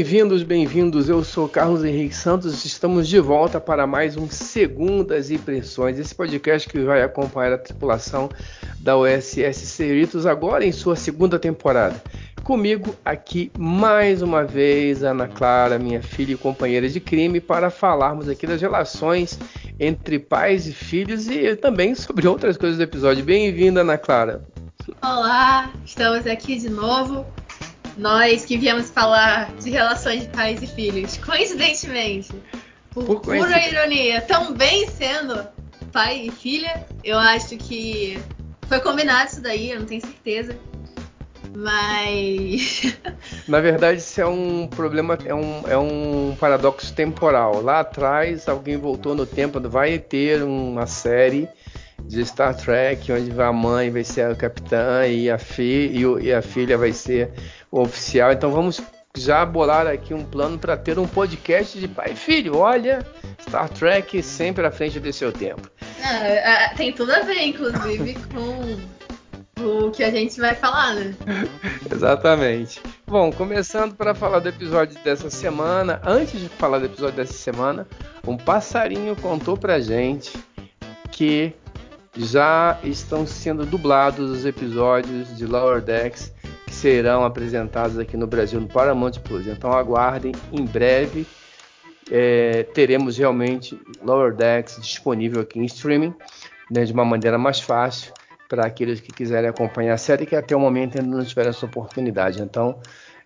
Bem-vindos, bem-vindos. Eu sou Carlos Henrique Santos. Estamos de volta para mais um Segundas Impressões. Esse podcast que vai acompanhar a tripulação da USS Cerritos agora em sua segunda temporada. Comigo aqui mais uma vez Ana Clara, minha filha e companheira de crime, para falarmos aqui das relações entre pais e filhos e também sobre outras coisas do episódio. Bem-vinda, Ana Clara. Olá, estamos aqui de novo nós que viemos falar de relações de pais e filhos, coincidentemente, por, por pura ironia, também sendo pai e filha, eu acho que foi combinado isso daí, eu não tenho certeza. Mas. Na verdade, isso é um problema, é um, é um paradoxo temporal. Lá atrás, alguém voltou no tempo, vai ter uma série de Star Trek, onde a mãe vai ser a capitã e a, fi, e, e a filha vai ser o oficial. Então vamos já bolar aqui um plano para ter um podcast de pai e filho. Olha, Star Trek sempre à frente do seu tempo. Ah, tem tudo a ver, inclusive, com o que a gente vai falar, né? Exatamente. Bom, começando para falar do episódio dessa semana. Antes de falar do episódio dessa semana, um passarinho contou pra gente que já estão sendo dublados os episódios de Lower Decks que serão apresentados aqui no Brasil no Paramount Plus. Então aguardem, em breve é, teremos realmente Lower Decks disponível aqui em streaming né, de uma maneira mais fácil para aqueles que quiserem acompanhar a série que até o momento ainda não tiveram essa oportunidade. Então,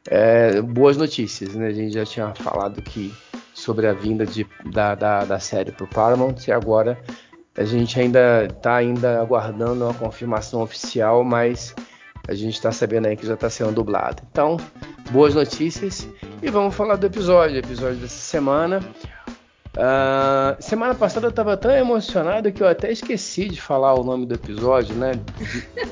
é, boas notícias, né? A gente já tinha falado que sobre a vinda de, da, da, da série para o Paramount e agora a gente ainda está ainda aguardando uma confirmação oficial, mas a gente está sabendo aí que já está sendo dublado. Então, boas notícias e vamos falar do episódio, episódio dessa semana. Uh, semana passada eu estava tão emocionado que eu até esqueci de falar o nome do episódio, né?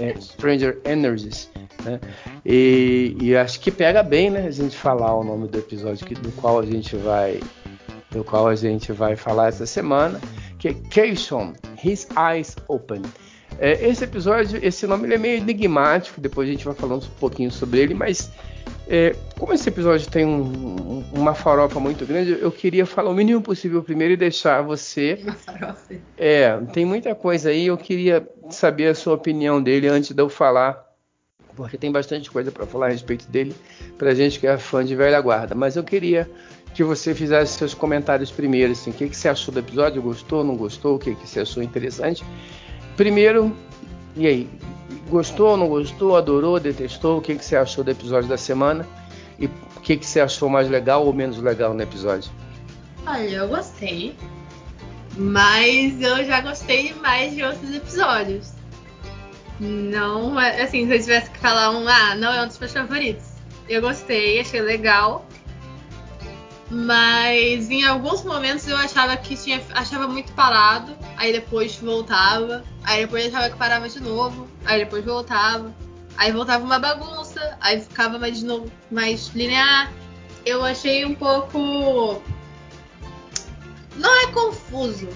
É, Stranger Energies. Né? E, e, acho que pega bem, né? A gente falar o nome do episódio que, do qual a gente vai, do qual a gente vai falar essa semana que é Keishon, His Eyes Open. É, esse episódio, esse nome ele é meio enigmático, depois a gente vai falando um pouquinho sobre ele, mas é, como esse episódio tem um, uma farofa muito grande, eu queria falar o mínimo possível primeiro e deixar você. Uma farofa. É, tem muita coisa aí, eu queria saber a sua opinião dele antes de eu falar, porque tem bastante coisa para falar a respeito dele, pra gente que é fã de velha guarda. Mas eu queria que você fizesse seus comentários primeiro, assim, o que, que você achou do episódio, gostou, não gostou, o que, que você achou interessante. Primeiro, e aí, gostou, não gostou, adorou, detestou, o que, que você achou do episódio da semana e o que, que você achou mais legal ou menos legal no episódio? Olha, eu gostei, mas eu já gostei mais de outros episódios. Não, assim, se eu tivesse que falar um, ah, não é um dos meus favoritos. Eu gostei, achei legal, mas em alguns momentos eu achava que tinha. achava muito parado, aí depois voltava, aí depois achava que parava de novo, aí depois voltava, aí voltava uma bagunça, aí ficava mais de novo mais linear. Eu achei um pouco. Não é confuso,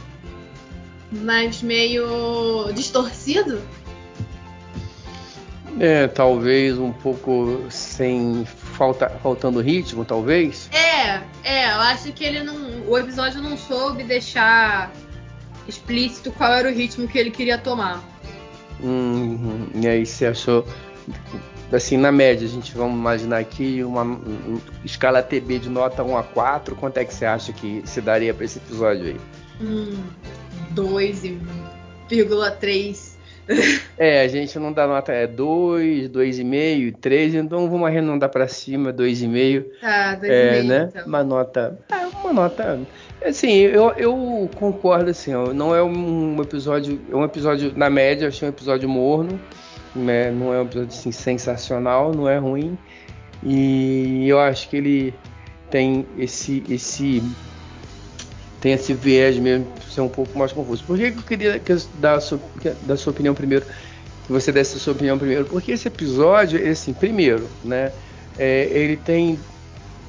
mas meio distorcido. É, talvez um pouco sem falta, faltando ritmo, talvez. É, é, eu acho que ele não. O episódio não soube deixar explícito qual era o ritmo que ele queria tomar. Hum, e aí você achou. Assim, na média, a gente vamos imaginar aqui uma, uma escala TB de nota 1 a 4, quanto é que você acha que se daria para esse episódio aí? Hum, 2,3 é, a gente não dá nota, é 2, 2,5, 3, então vamos arredondar para cima, 2,5. Tá, 2,5. É, né? Então. Uma nota. É, uma nota. Assim, eu, eu concordo, assim, ó, não é um episódio. É um episódio, na média, achei um episódio morno. Né? Não é um episódio assim, sensacional, não é ruim. E eu acho que ele tem esse. esse tem esse viés mesmo ser um pouco mais confuso. Por que, que eu queria que dar a sua, dar a sua opinião primeiro? Que você desse a sua opinião primeiro? Porque esse episódio, assim, primeiro, né? É, ele tem,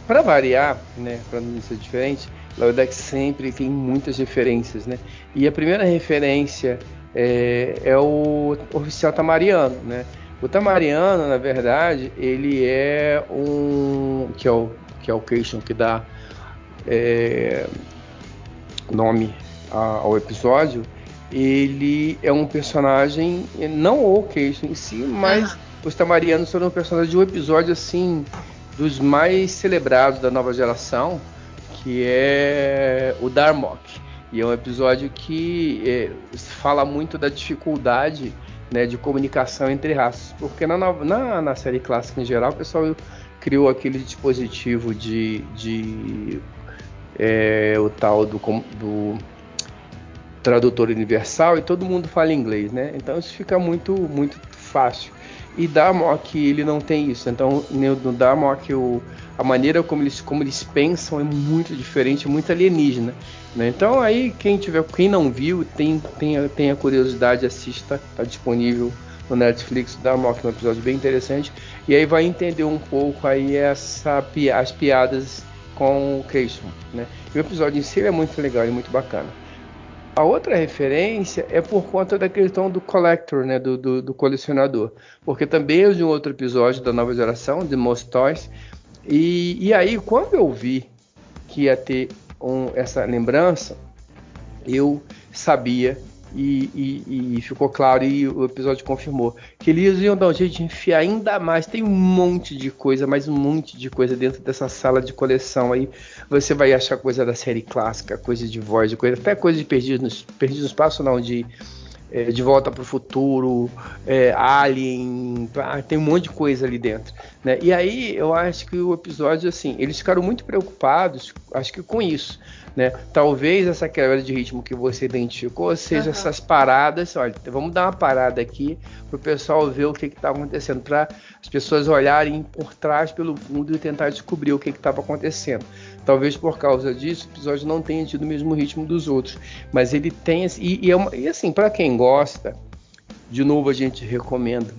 para variar, né? Para não ser diferente, Laudex sempre tem muitas referências, né? E a primeira referência é, é o oficial Tamariano, né? O Tamariano, na verdade, ele é um que é o que é o que dá é, nome ao episódio, ele é um personagem, não o Cation em si, mas uhum. os Tamarianos são um personagem de um episódio assim dos mais celebrados da nova geração, que é o Darmok. E é um episódio que é, fala muito da dificuldade né, de comunicação entre raças. Porque na, na, na, série clássica em geral, o pessoal criou aquele dispositivo de, de é, o tal do, do, tradutor universal e todo mundo fala inglês, né? Então isso fica muito muito fácil. E Darmok ele não tem isso. Então no Darmok o, a maneira como eles, como eles pensam é muito diferente, muito alienígena. Né? Então aí quem tiver, quem não viu, tem, tem, tem a curiosidade, assista, está disponível no Netflix, dá uma, um episódio bem interessante. E aí vai entender um pouco aí essa, as piadas com o Casey. Né? E o episódio em si é muito legal e muito bacana. A outra referência é por conta da questão do collector, né, do, do, do colecionador, porque também é de um outro episódio da nova geração, de Most Toys, e, e aí, quando eu vi que ia ter um, essa lembrança, eu sabia e, e, e, ficou claro e o episódio confirmou que eles iam dar um jeito de enfiar ainda mais. Tem um monte de coisa, mais um monte de coisa dentro dessa sala de coleção aí. Você vai achar coisa da série clássica, coisa de voz, coisa, até coisa de Perdidos no Espaço, não, de é, De Volta para o Futuro, é, Alien, tem um monte de coisa ali dentro. Né? E aí eu acho que o episódio, assim, eles ficaram muito preocupados, acho que com isso. Né? Talvez essa quebra de ritmo que você identificou seja uhum. essas paradas. Olha, vamos dar uma parada aqui para o pessoal ver o que está acontecendo, para as pessoas olharem por trás pelo fundo e tentar descobrir o que estava acontecendo. Talvez por causa disso o episódio não tenha tido o mesmo ritmo dos outros, mas ele tem e, e, é uma, e assim para quem gosta, de novo a gente recomenda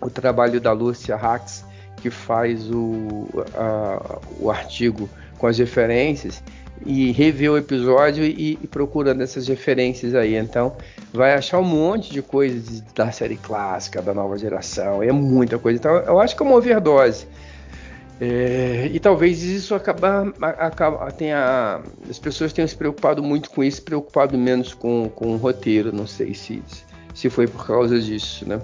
o trabalho da Lúcia Hax que faz o, a, o artigo com as referências e rever o episódio e, e, procurando essas referências aí. Então, vai achar um monte de coisas da série clássica, da nova geração, é muita coisa. Então, eu acho que é uma overdose. É, e talvez isso acaba, acaba tenha, as pessoas tenham se preocupado muito com isso, preocupado menos com, com o roteiro. Não sei se, se foi por causa disso, né?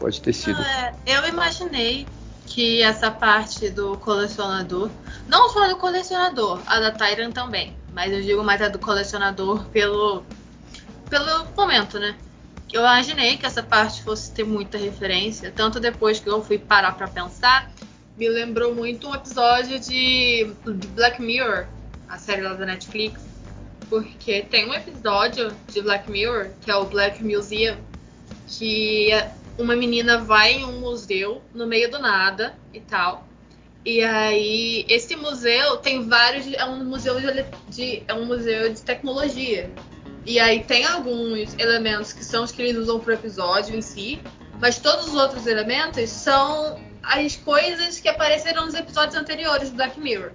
Pode ter sido. É, eu imaginei que essa parte do colecionador, não só do colecionador, a da Tyran também, mas eu digo mais a do colecionador pelo, pelo momento, né? Eu imaginei que essa parte fosse ter muita referência, tanto depois que eu fui parar para pensar me lembrou muito um episódio de, de Black Mirror, a série lá da Netflix. Porque tem um episódio de Black Mirror, que é o Black Museum, que uma menina vai em um museu no meio do nada e tal. E aí, esse museu tem vários. É um museu de, de, é um museu de tecnologia. E aí tem alguns elementos que são os que eles usam pro episódio em si, mas todos os outros elementos são as coisas que apareceram nos episódios anteriores do Black Mirror.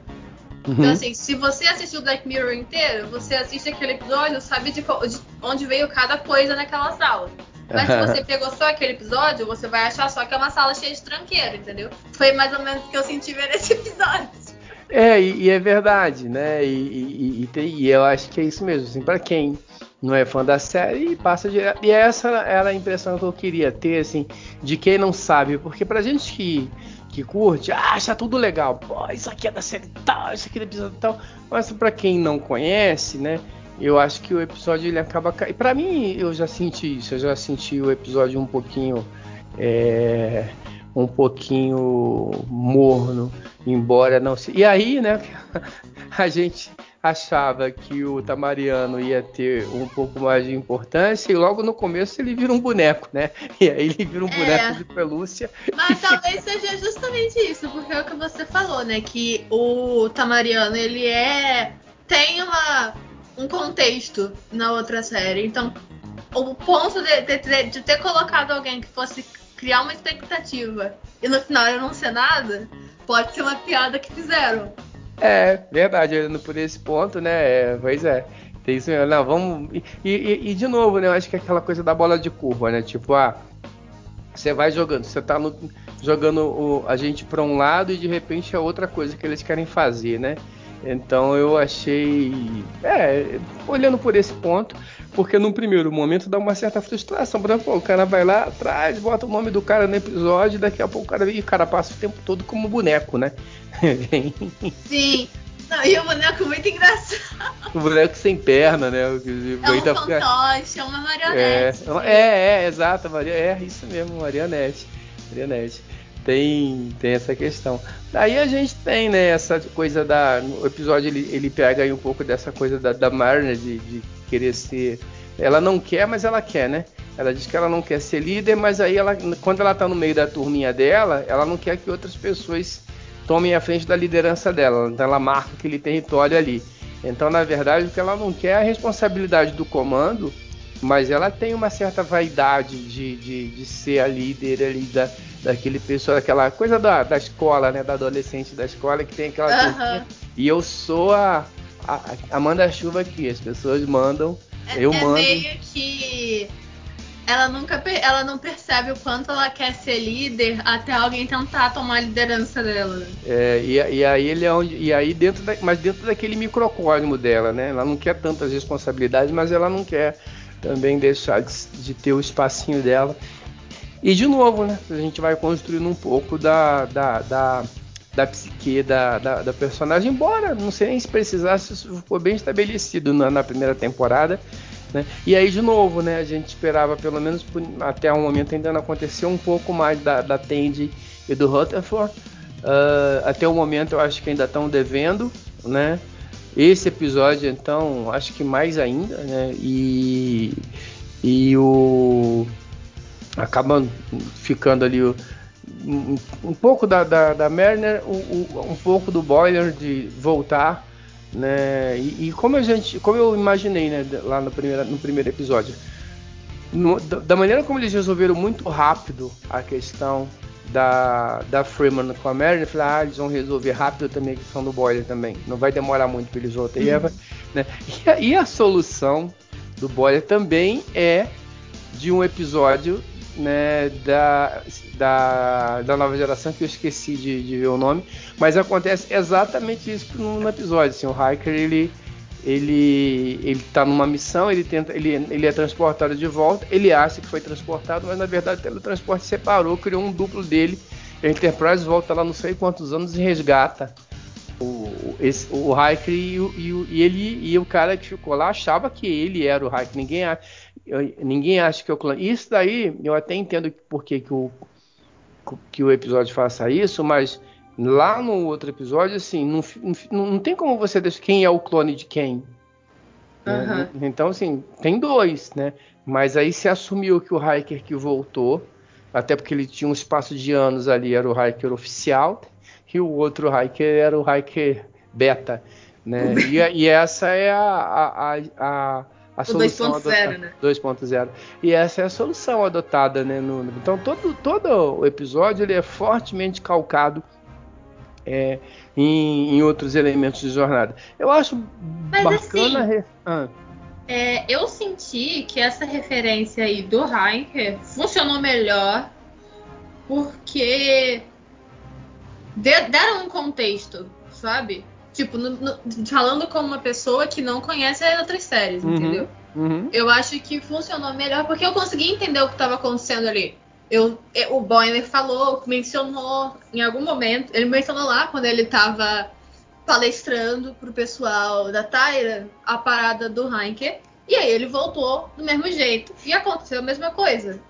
Uhum. Então, assim, se você assistiu o Black Mirror inteiro, você assiste aquele episódio, sabe de, de onde veio cada coisa naquela sala. Mas se você pegou só aquele episódio, você vai achar só que é uma sala cheia de tranqueiro, entendeu? Foi mais ou menos o que eu senti ver nesse episódio. É, e, e é verdade, né? E, e, e, e, eu acho que é isso mesmo. Assim, para quem não é fã da série, passa direto. E essa era a impressão que eu queria ter, assim, de quem não sabe. Porque pra gente que, que curte, acha tudo legal. Pô, isso aqui é da série tal, isso aqui é do episódio tal. Mas pra quem não conhece, né? Eu acho que o episódio ele acaba. E pra mim, eu já senti isso. Eu já senti o episódio um pouquinho. É, um pouquinho morno, embora não se. E aí, né? A gente achava que o Tamariano ia ter um pouco mais de importância e logo no começo ele vira um boneco, né? E aí ele vira um é. boneco de pelúcia. Mas talvez seja justamente isso, porque é o que você falou, né? Que o Tamariano ele é tem uma um contexto na outra série. Então, o ponto de, de, de, ter colocado alguém que fosse criar uma expectativa e no final ele não ser nada, pode ser uma piada que fizeram. É, verdade, olhando por esse ponto, né? É, pois é. Tem isso mesmo. Não, vamos. E, e, e, de novo, né? Eu acho que é aquela coisa da bola de curva, né? Tipo, ah, você vai jogando, você tá no, jogando o, a gente para um lado e de repente é outra coisa que eles querem fazer, né? Então eu achei. É, olhando por esse ponto, porque no primeiro momento dá uma certa frustração. Por exemplo, o cara vai lá atrás, bota o nome do cara no episódio, daqui a pouco o cara, e o cara passa o tempo todo como boneco, né? Sim. Não, e o boneco muito engraçado. O boneco sem perna, né? É um fantoche, é uma marionete. É, é, é, exato, Maria, é isso mesmo, marionete. Marionete. Tem, tem essa questão. Daí a gente tem, né, essa coisa da. O episódio ele, ele pega aí um pouco dessa coisa da, da de, de querer ser. Ela não quer, mas ela quer, né? Ela diz que ela não quer ser líder, mas aí ela, quando ela tá no meio da turminha dela, ela não quer que outras pessoas tomem a frente da liderança dela. Então ela marca aquele território ali. Então, na verdade, o que ela não quer é a responsabilidade do comando, mas ela tem uma certa vaidade de, de, de ser a líder ali da, daquele pessoal, aquela coisa da, da escola, né? Da adolescente da escola que tem aquela. E eu sou a, a, a manda-chuva aqui, as pessoas mandam, é, eu é mando. meio que ela nunca ela não percebe o quanto ela quer ser líder até alguém tentar tomar a liderança dela. É, e, e aí ele é onde, e aí dentro da, mas dentro daquele microcosmo dela, né? Ela não quer tantas responsabilidades, mas ela não quer também deixar de, de ter o espacinho dela. E de novo, né? A gente vai construindo um pouco da, da, da, da psique da, da, da personagem, embora não sei nem se precisasse, isso ficou bem estabelecido na, na primeira temporada. Né? E aí, de novo, né, a gente esperava, pelo menos até o momento, ainda não aconteceu um pouco mais da, da Tandy e do Rutherford. Uh, até o momento, eu acho que ainda estão devendo. Né? Esse episódio, então, acho que mais ainda. Né? E, e o. acaba ficando ali o, um, um, pouco da, da, da Merner, um, um pouco do Boiler de voltar né? E, e, como a gente, como eu imaginei, né, lá no primeiro, no primeiro episódio, no, da maneira como eles resolveram muito rápido a questão da, da Freeman com a Mary, eu falei, ah, eles vão resolver rápido também a questão do Boiler também. Não vai demorar muito para eles voltarem. Uhum. Né? E, a, e a solução do Boiler também é de um episódio né, da, da, da nova geração, que eu esqueci de, de ver o nome, mas acontece exatamente isso no, no episódio. Assim, o Hiker ele, ele, ele tá numa missão, ele, tenta, ele, ele é transportado de volta, ele acha que foi transportado, mas na verdade o teletransporte separou, criou um duplo dele. A Enterprise volta lá não sei quantos anos e resgata o, esse, o Hiker e, e, e, ele e o cara que ficou lá achava que ele era o Hiker. Ninguém, ninguém acha que é o clã. Isso daí eu até entendo por que, que, o, que o episódio faça isso, mas lá no outro episódio, assim, não, não, não tem como você deixar quem é o clone de quem. Né? Então, assim, tem dois, né? Mas aí se assumiu que o Hiker que voltou, até porque ele tinha um espaço de anos ali, era o Hiker oficial, e o outro Hiker era o Hiker beta, né? e, e, essa é a, a, a, a solução 2.0, né? 2.0. E essa é a solução adotada, né? No, então todo, todo o episódio ele é fortemente calcado é, em, em, outros elementos de jornada. Eu acho Mas, bacana. Assim, ah. é, eu senti que essa referência aí do Hiker funcionou melhor porque deram um contexto, sabe? Tipo, no, no, falando como uma pessoa que não conhece as outras séries, uhum, entendeu? Uhum. Eu acho que funcionou melhor porque eu consegui entender o que estava acontecendo ali. Eu, o Boyner falou, mencionou em algum momento, ele mencionou lá quando ele estava palestrando pro pessoal da Tyra a parada do Heineken. E aí ele voltou do mesmo jeito. E aconteceu a mesma coisa.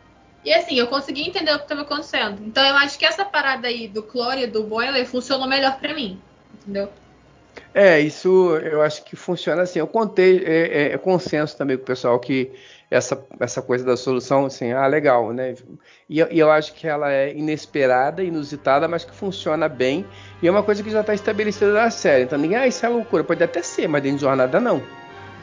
E assim, eu consegui entender o que estava acontecendo. Então eu acho que essa parada aí do Clore e do Boiler funcionou melhor para mim. Entendeu? É, isso eu acho que funciona assim. Eu contei, é, é, é, consenso também com o pessoal que essa, essa coisa da solução, assim, ah, legal, né? E, e, eu acho que ela é inesperada, inusitada, mas que funciona bem. E é uma coisa que já está estabelecida na série. Então ninguém, ah, isso é loucura. Pode até ser, mas dentro de jornada não.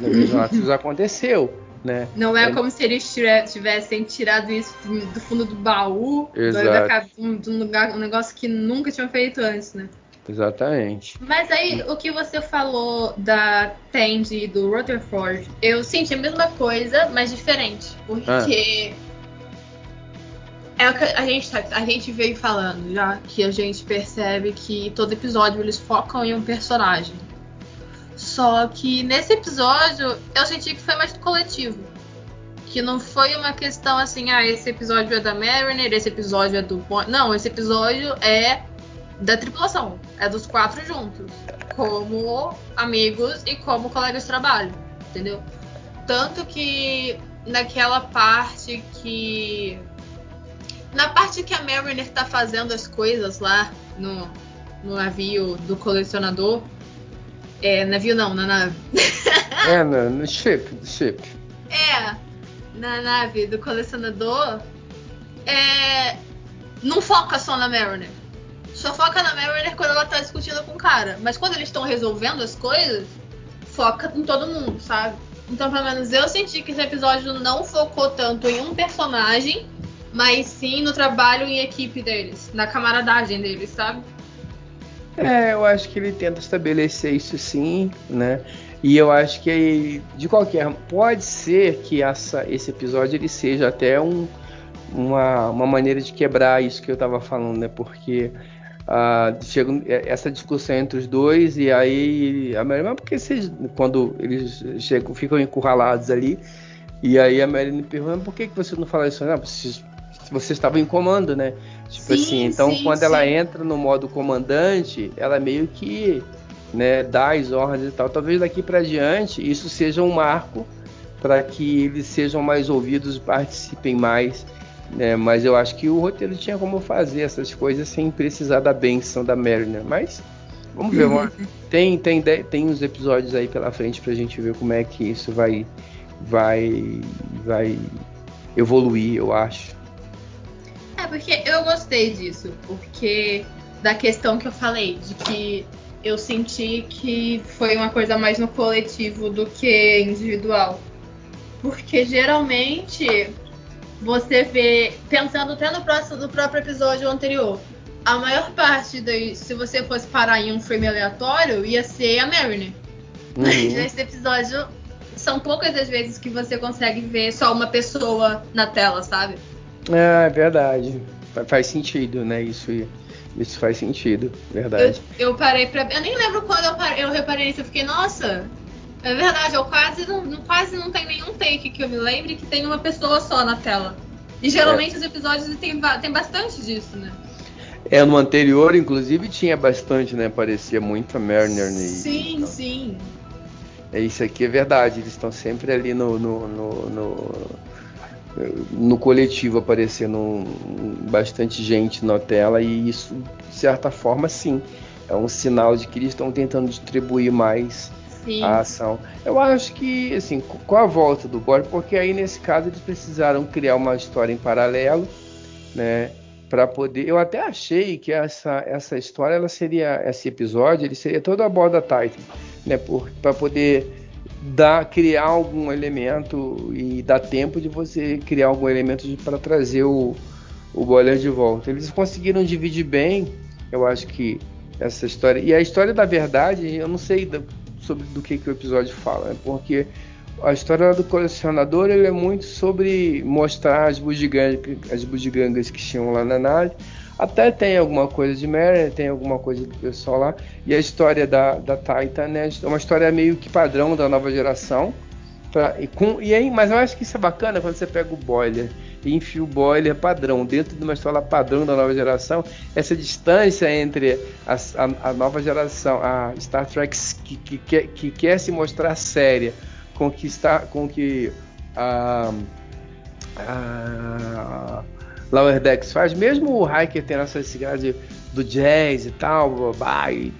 Na Virgin Atlas aconteceu. Né? Não é, é, como se eles tivessem tirado isso do fundo do baú, do, lugar, um negócio que nunca tinham feito antes, né? Exatamente. Mas aí, o que você falou da Tandy e do Rutherford, eu senti a mesma coisa, mas diferente. Porque ah. é o que a gente, tá, a gente veio falando já, que a gente percebe que todo episódio eles focam em um personagem. Só que nesse episódio eu senti que foi mais coletivo. Que não foi uma questão assim, ah, esse episódio é da Mariner, esse episódio é do Não, esse episódio é da tripulação. É dos quatro juntos. Como amigos e como colegas de trabalho. Entendeu? Tanto que naquela parte que. Na parte que a Mariner tá fazendo as coisas lá no, no navio do colecionador é, navio não, na nave. é, no, no ship, ship. É, na nave do colecionador. É, não foca só na Mariner. Só foca na Mariner quando ela tá discutindo com o cara. Mas quando eles estão resolvendo as coisas, foca em todo mundo, sabe? Então, pelo menos eu senti que esse episódio não focou tanto em um personagem, mas sim no trabalho em equipe deles, na camaradagem deles, sabe? É, eu acho que ele tenta estabelecer isso sim, né? E eu acho que de qualquer pode ser que essa, esse episódio ele seja até um, uma, uma maneira de quebrar isso que eu estava falando, né? Porque uh, chega essa discussão entre os dois e aí a Mary, mas porque vocês, quando eles chegam, ficam encurralados ali e aí a Mary me pergunta por que, que você não fala isso? Não, vocês você estava em comando, né? Tipo sim, assim, então sim, quando sim. ela entra no modo comandante, ela meio que né, dá as ordens e tal. Talvez daqui para diante isso seja um marco para que eles sejam mais ouvidos e participem mais. Né? Mas eu acho que o roteiro tinha como fazer essas coisas sem precisar da benção da Mariner. Mas vamos ver, tem, tem, tem uns episódios aí pela frente para a gente ver como é que isso vai, vai, vai evoluir, eu acho. É, porque eu gostei disso, porque da questão que eu falei, de que eu senti que foi uma coisa mais no coletivo do que individual. Porque geralmente você vê, pensando até no, próximo, no próprio episódio anterior, a maior parte daí, se você fosse parar em um frame aleatório, ia ser a Mariner. Uhum. Mas nesse episódio, são poucas as vezes que você consegue ver só uma pessoa na tela, sabe? É, é verdade. Faz sentido, né? Isso, isso faz sentido, verdade. Eu, eu parei pra. Eu nem lembro quando eu, parei, eu reparei nisso. Eu fiquei, nossa, é verdade, eu quase não, quase não tem nenhum take que eu me lembre que tem uma pessoa só na tela. E geralmente é. os episódios tem, tem bastante disso, né? É, no anterior, inclusive, tinha bastante, né? Parecia muito a Mariner. Sim, então. sim. É isso aqui é verdade. Eles estão sempre ali no, no, no, no no coletivo aparecendo bastante gente na tela e isso, de certa forma, sim, é um sinal de que eles estão tentando distribuir mais sim. a ação. Eu acho que, assim, com a volta do Boris, porque aí nesse caso eles precisaram criar uma história em paralelo, né? Para poder, eu até achei que essa, essa história, ela seria, esse episódio, ele seria todo a borda Titan, né? Para poder dar, criar algum elemento e dar tempo de você criar algum elemento para trazer o, o boiler de volta. Eles conseguiram dividir bem, eu acho que essa história. E a história da verdade, eu não sei sobre do que, que o episódio fala, né? porque a história do colecionador ele é muito sobre mostrar as bugigangas, as bugigangas que tinham lá na nave até tem alguma coisa de Mary, tem alguma coisa do pessoal lá. E a história da, da Titan né, é uma história meio que padrão da nova geração. Pra, e com, e aí, mas eu acho que isso é bacana quando você pega o boiler e enfia o boiler padrão dentro de uma história padrão da nova geração. Essa distância entre a, a, a nova geração, a Star Trek que, que, que, que, quer se mostrar séria, com que está, com que a, a Lower Decks faz, mesmo o Hiker tendo essa siglas do jazz e tal, babá, e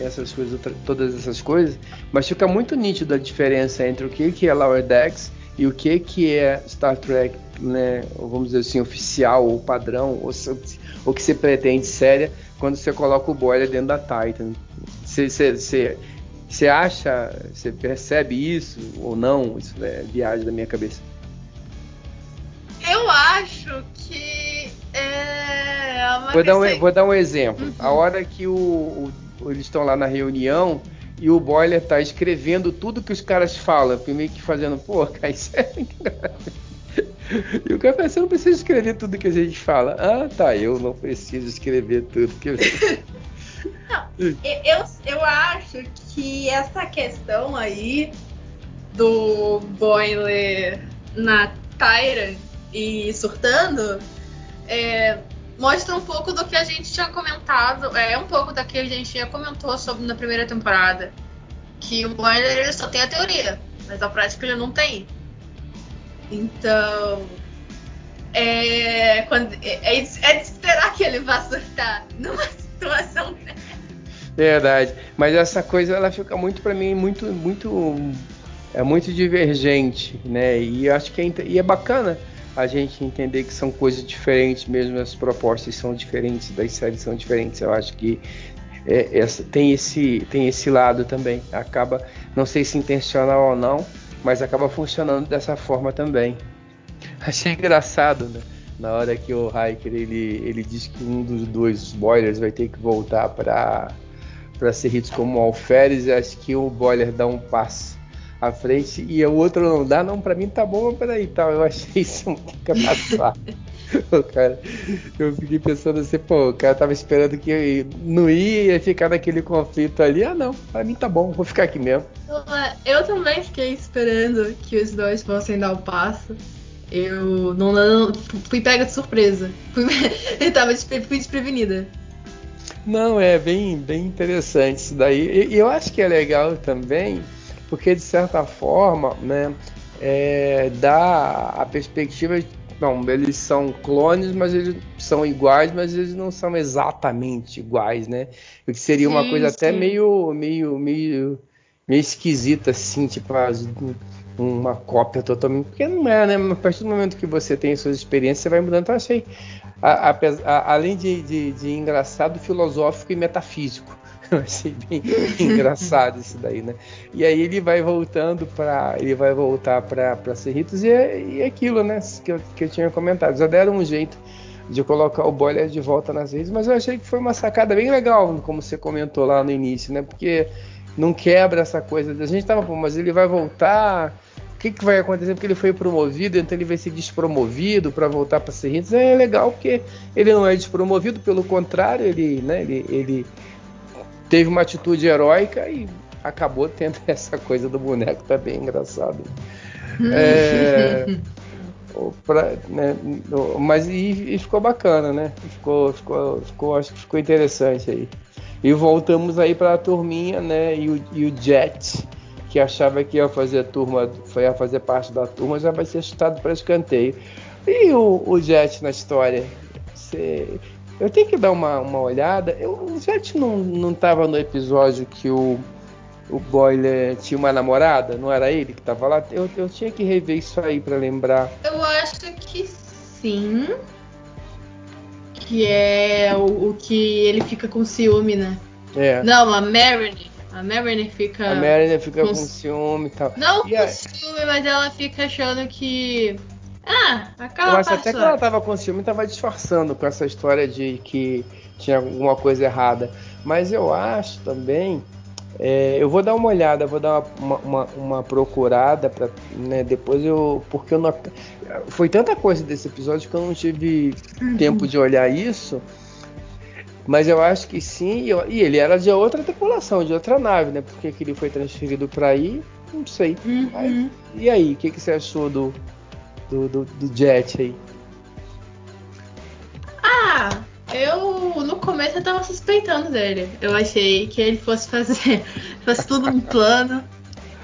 essas coisas, todas essas coisas, mas fica muito nítido a diferença entre o que, que é Lower Decks e o que, que é Star Trek, né, vamos dizer assim, oficial ou padrão, ou, o que se pretende séria, quando você coloca o boiler dentro da Titan. Você, acha, você percebe isso ou não? Isso é viagem da minha cabeça. Eu acho que é uma Vou dar um, vou dar um exemplo. Uhum. A hora que o, o- eles estão lá na reunião e o Boiler tá escrevendo tudo que os caras falam, meio que fazendo, pô, cara, isso é. E o cara fala, você não precisa escrever tudo que a gente fala. Ah, tá, eu não preciso escrever tudo que eu... Eu, eu acho que essa questão aí do Boiler na Tyra e surtando é, mostra um pouco do que a gente tinha comentado, é um pouco daquilo que a gente já comentou sobre na primeira temporada, que o Boiler ele só tem a teoria, mas a prática ele não tem. Então, é, quando, é, é de é esperar que ele vá surtar numa situação dessa. Verdade. Mas essa coisa ela fica muito para mim muito muito é muito divergente, né? E acho que é, e é bacana a gente entender que são coisas diferentes, mesmo as propostas são diferentes, das séries são diferentes. Eu acho que é, tem esse tem esse lado também. Acaba não sei se intencional ou não, mas acaba funcionando dessa forma também. Achei engraçado, né? Na hora que o Hiker ele, ele diz que um dos dois boilers vai ter que voltar para ser hits como Alferes, acho que o Boiler dá um passo à frente e o outro não dá, não, para mim tá bom, mas peraí, tal, eu achei isso muito engraçado. O cara, eu fiquei pensando assim, pô, o cara tava esperando que não ia, ia ficar naquele conflito ali. Ah, não, pra mim tá bom, vou ficar aqui mesmo. Eu também fiquei esperando que os dois fossem dar o passo. Eu não, não- fui pega de surpresa. Fui, eu tava fui desprevenida. Não, é bem, bem interessante isso daí. E e eu acho que é legal também, porque de certa forma, né, é, dá a perspectiva. de- Não, eles são clones, mas eles são iguais, mas eles não são exatamente iguais, né? O que seria uma Sim, coisa até sim. meio, meio, meio, meio esquisita, assim, tipo as- uma cópia totalmente. Porque não é, né? A partir do momento que você tem suas experiências, você vai mudando. Então, achei a- apes- a- além de, de- de engraçado, filosófico e metafísico. Eu achei bem engraçado isso daí, né? E aí ele vai voltando para ele vai voltar para Cerritos e é, e é aquilo, né? Que eu, que eu tinha comentado. Já deram um jeito de colocar o Boiler de volta nas redes, mas eu achei que foi uma sacada bem legal, como você comentou lá no início, né? Porque não quebra essa coisa. A gente tava, mas ele vai voltar. O que, que vai acontecer? Porque ele foi promovido, então ele vai ser despromovido para voltar para Cerritos. É legal porque ele não é despromovido, pelo contrário, ele, né, ele, ele teve uma atitude heróica e acabou tendo essa coisa do boneco, tá bem engraçado. É, pra- né, mas e, e ficou bacana, né? Ficou, ficou, ficou, acho que ficou interessante aí. E voltamos aí para a turminha, né? E o, e o Jet, que achava que ia fazer turma, foi a fazer parte da turma, já vai ser chutado para escanteio. E o, o Jet na história? Você- eu tenho que dar uma, uma olhada. Eu, o Jet não, não tava no episódio que o, o Boiler tinha uma namorada? Não era ele que tava lá? Eu, eu tinha que rever isso aí para lembrar. Eu acho que sim. Que é o, o que ele fica com ciúme, né? É. Não, a Mariner. A Mariner fica. A Mariner fica com com ciúme e tal. Não E com aí- ciúme, mas ela fica achando que. Ah, Eu aquela acho parte até que ela tava com ciúme e tava disfarçando com essa história de que tinha alguma coisa errada. Mas eu acho também. é, eu vou dar uma olhada, vou dar uma, uma, uma procurada para né, depois eu. Porque eu não. Foi tanta coisa desse episódio que eu não tive tempo de olhar isso. Mas eu acho que sim, e eu- e ele era de outra tripulação, de outra nave, né? Porque que ele foi transferido para aí, não sei. Uhum. Mas, e aí, o que, que você achou do, do, do, do Jet aí? Ah, eu no começo eu tava suspeitando dele. Eu achei que ele fosse fazer fosse tudo um plano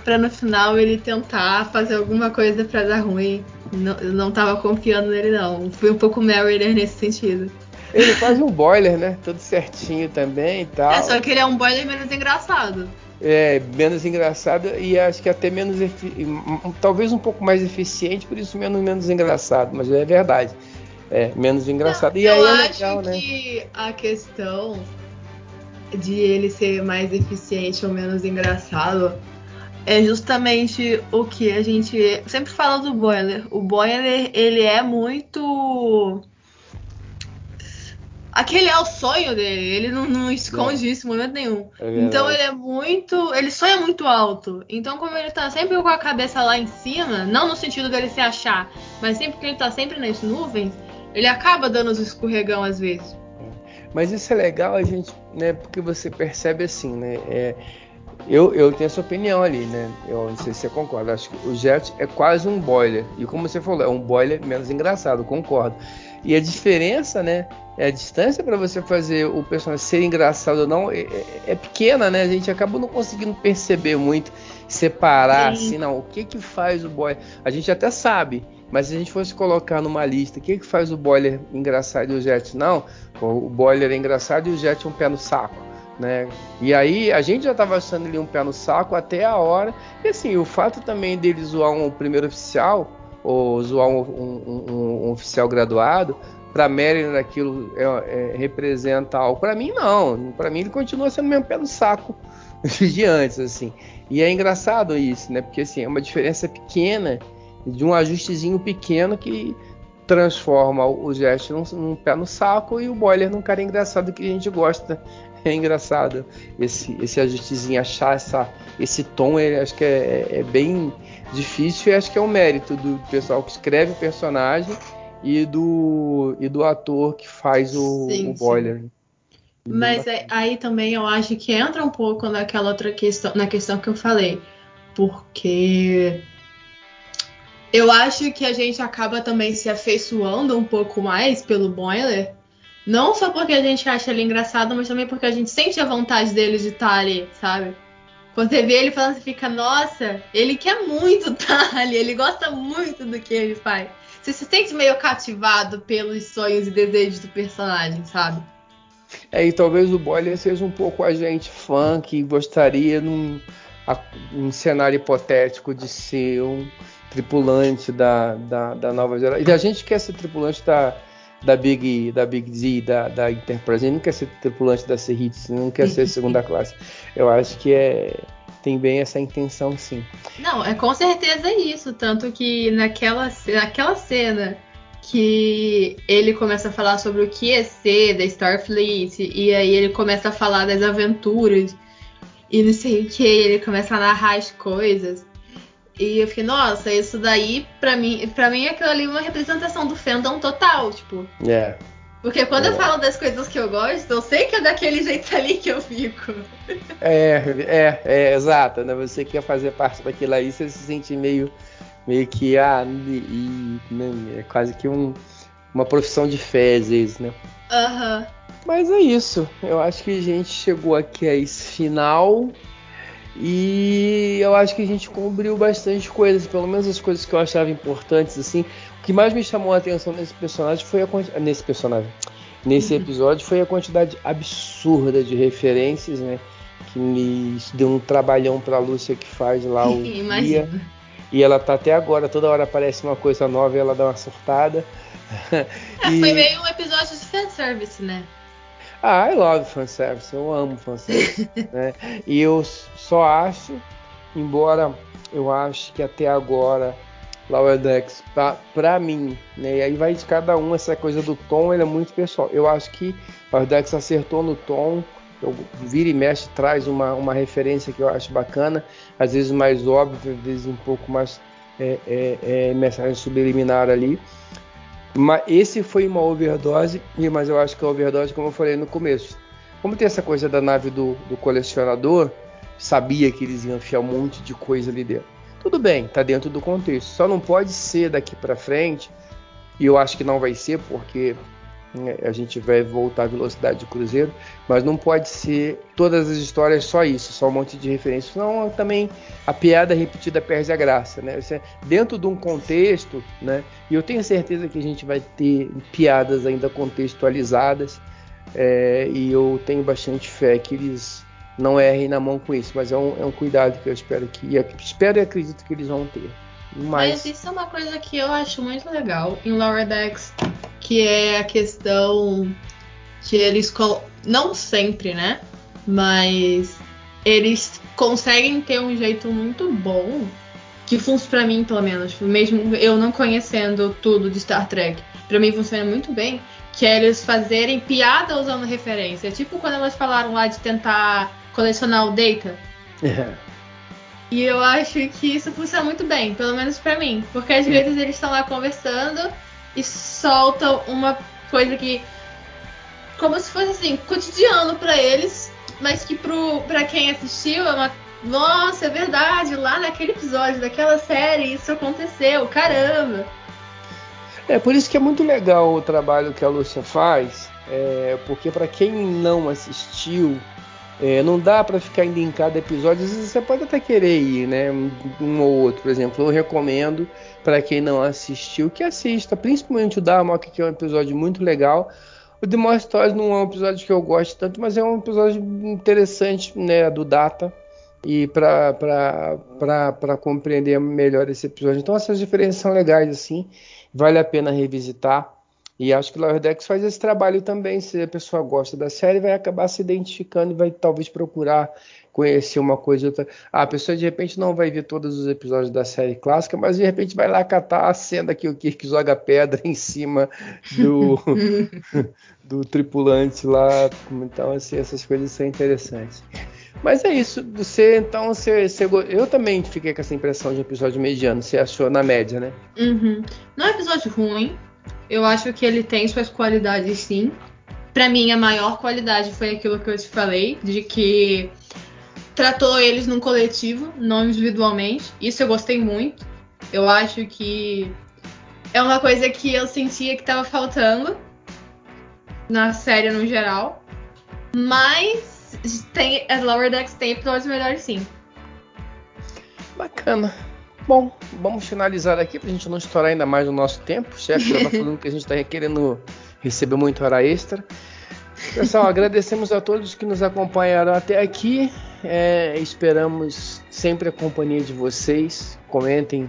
pra no final ele tentar fazer alguma coisa pra dar ruim. Não, eu não tava confiando nele não. Fui um pouco Mariner nesse sentido. Ele faz um boiler, né? Tudo certinho também e tal. É só que ele é um boiler menos engraçado. É, menos engraçado e acho que até menos. Talvez um pouco mais eficiente, por isso menos, menos engraçado, mas é verdade. É, menos engraçado. e aí eu é acho legal, né? que a questão de ele ser mais eficiente ou menos engraçado é justamente o que a gente sempre fala do Boiler. O Boiler, ele é muito. Aquele é o sonho dele, ele não, não esconde isso em momento nenhum. É então ele é muito. Ele sonha muito alto. Então, como ele tá sempre com a cabeça lá em cima, não no sentido dele se achar, mas sempre que ele tá sempre nas nuvens, ele acaba dando os escorregão às vezes. Mas isso é legal a gente, né? Porque você percebe assim, né? É, eu, eu tenho essa opinião ali, né? Eu não sei se você concorda. Acho que o Jet é quase um boiler. E como você falou, é um boiler menos engraçado, concordo. E a diferença, né? É a distância para você fazer o personagem ser engraçado ou não é, é- é pequena, né? A gente acaba não conseguindo perceber muito, separar Sim. assim, não. O que que faz o boiler? A gente até sabe, mas se a gente fosse colocar numa lista, o que que faz o boiler engraçado e o Jet não? O boiler é engraçado e o Jet é um pé no saco. Né? E aí a gente já estava achando ele um pé no saco até a hora. E assim, o fato também dele zoar um primeiro oficial, ou zoar um, um- um- um oficial graduado, para Marilyn aquilo é- é- representa algo. Para mim, não. Para mim, ele continua sendo mesmo pé no saco de antes, assim. E é engraçado isso, né? Porque assim, é uma diferença pequena, de um ajustezinho pequeno que transforma o Jet num, num pé no saco e o Boiler num cara engraçado que a gente gosta. É engraçado esse, esse ajustezinho, achar essa, esse tom, ele, acho que é, é bem difícil e acho que é um mérito do pessoal que escreve o personagem e do, e do ator que faz o, Sim, o sim. Boiler. Mas é- aí também eu acho que entra um pouco naquela outra questão, na questão que eu falei. Porque eu acho que a gente acaba também se afeiçoando um pouco mais pelo Boiler. Não só porque a gente acha ele engraçado, mas também porque a gente sente a vontade dele de estar ali, sabe? Quando você vê ele falando, você fica, nossa, ele quer muito estar ali, ele gosta muito do que ele faz. Você se sente meio cativado pelos sonhos e desejos do personagem, sabe? É, e talvez o Boiler seja um pouco a gente fã que gostaria num um cenário hipotético de ser um tripulante da, da, da nova geração. E a gente quer ser tripulante da, da Big da Big Z, da, da Enterprise, gente não quer ser tripulante da Cerritos, não quer ser segunda classe. Eu acho que é tem bem essa intenção sim. Não, é com certeza isso. Tanto que naquela, naquela cena que ele começa a falar sobre o que é ser da Starfleet, e aí ele começa a falar das aventuras, e não sei o que, ele começa a narrar as coisas. E eu fiquei, nossa, isso daí, pra mim, pra mim aquilo ali é uma representação do fandom total, tipo. É. Porque quando eu É. falo das coisas que eu gosto, eu sei que é daquele jeito ali que eu fico. É, é, é, exato, né? Você quer fazer parte daquilo aí, você se sente meio, meio que, ah, e, e, né, é quase que um, uma profissão de fé às vezes, né? Aham. Mas é isso, eu acho que a gente chegou aqui a esse final e eu acho que a gente cobriu bastante coisas, pelo menos as coisas que eu achava importantes, assim. O que mais me chamou a atenção nesse personagem foi a nesse personagem, nesse episódio foi a quantidade absurda de referências, né? Que me deu um trabalhão pra Lúcia que faz lá o. Imagina. E ela tá até agora, toda hora aparece uma coisa nova e ela dá uma surtada. É, E- foi meio um episódio de fanservice, né? Ah, I love fanservice, eu amo fanservice. né? E eu só acho, embora eu acho que até agora Lower Decks, pra, pra mim, né? E aí vai de cada um, essa coisa do tom, ele é muito pessoal. Eu acho que Lower Decks acertou no tom, eu vira e mexe, traz uma, uma referência que eu acho bacana, às vezes mais óbvio, às vezes um pouco mais é, é, é, mensagem subliminar ali. Mas esse foi uma overdose, mas eu acho que a overdose, como eu falei no começo, como tem essa coisa da nave do, do colecionador, sabia que eles iam enfiar um monte de coisa ali dentro. Tudo bem, tá dentro do contexto. Só não pode ser daqui para frente, e eu acho que não vai ser, porque a gente vai voltar à velocidade de cruzeiro, mas não pode ser todas as histórias só isso, só um monte de referências. Senão também a piada repetida perde a graça, né? Você- dentro de um contexto, né? E eu tenho certeza que a gente vai ter piadas ainda contextualizadas, é, e eu tenho bastante fé que eles não errem na mão com isso, mas é um, é um cuidado que eu espero que espero e acredito que eles vão ter. Mas Mas, isso é uma coisa que eu acho muito legal em Lower Decks, que é a questão que eles não sempre, né? mas eles conseguem ter um jeito muito bom que funciona para mim, pelo menos, mesmo eu não conhecendo tudo de Star Trek, para mim funciona muito bem, que é eles fazerem piada usando referência, tipo quando elas falaram lá de tentar colecionar o data. É. E eu acho que isso funciona muito bem, pelo menos para mim, porque às vezes eles estão lá conversando e soltam uma coisa que como se fosse assim, cotidiano para eles, mas que pro, pra quem assistiu é uma. Nossa, é verdade, lá naquele episódio daquela série isso aconteceu, caramba! É por isso que é muito legal o trabalho que a Lúcia faz, é, porque para quem não assistiu, é, não dá para ficar indo em cada episódio. Às vezes você pode até querer ir, né? Um ou outro, por exemplo. Eu recomendo para quem não assistiu que assista, principalmente o Darmok, que é um episódio muito legal. O The More Stories não é um episódio que eu gosto tanto, mas é um episódio interessante, né, do Data e para compreender melhor esse episódio. Então essas diferenças são legais assim, vale a pena revisitar. E acho que o Lower Decks faz esse trabalho também. Se a pessoa gosta da série, vai acabar se identificando e vai talvez procurar conhecer uma coisa ou outra. Ah, a pessoa de repente não vai ver todos os episódios da série clássica, mas de repente vai lá catar a cena que o Kirk joga pedra em cima do, do tripulante lá. Então, assim, essas coisas são interessantes. Mas é isso. Você, então, você, você, eu também fiquei com essa impressão de episódio mediano. Você achou na média, né? Uhum. Não é um episódio ruim. Eu acho que ele tem suas qualidades, sim. Para mim, a maior qualidade foi aquilo que eu te falei, de que tratou eles num coletivo, não individualmente. Isso eu gostei muito. Eu acho que é uma coisa que eu sentia que estava faltando na série no geral. Mas tem, as Lower Decks tem episódios melhores sim. Bacana. Bom, vamos finalizar aqui pra gente não estourar ainda mais o nosso tempo. O chefe já tá falando que a gente tá querendo receber muito hora extra. Pessoal, agradecemos a todos que nos acompanharam até aqui. É, esperamos sempre a companhia de vocês. Comentem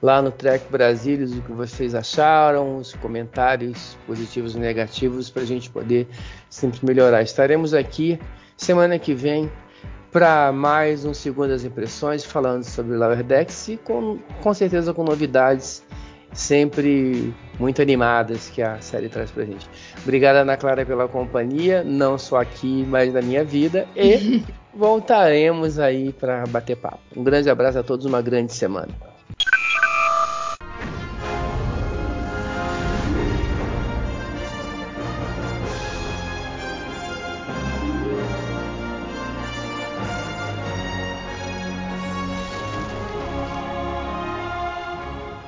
lá no Trek Brasilis o que vocês acharam, os comentários positivos e negativos para a gente poder sempre melhorar. Estaremos aqui semana que vem para mais um Segundas Impressões falando sobre Lower Decks e com, com certeza com novidades sempre muito animadas que a série traz pra gente. Obrigada, Ana Clara, pela companhia, não só aqui, mas na minha vida. E voltaremos aí para bater papo. Um grande abraço a todos, uma grande semana.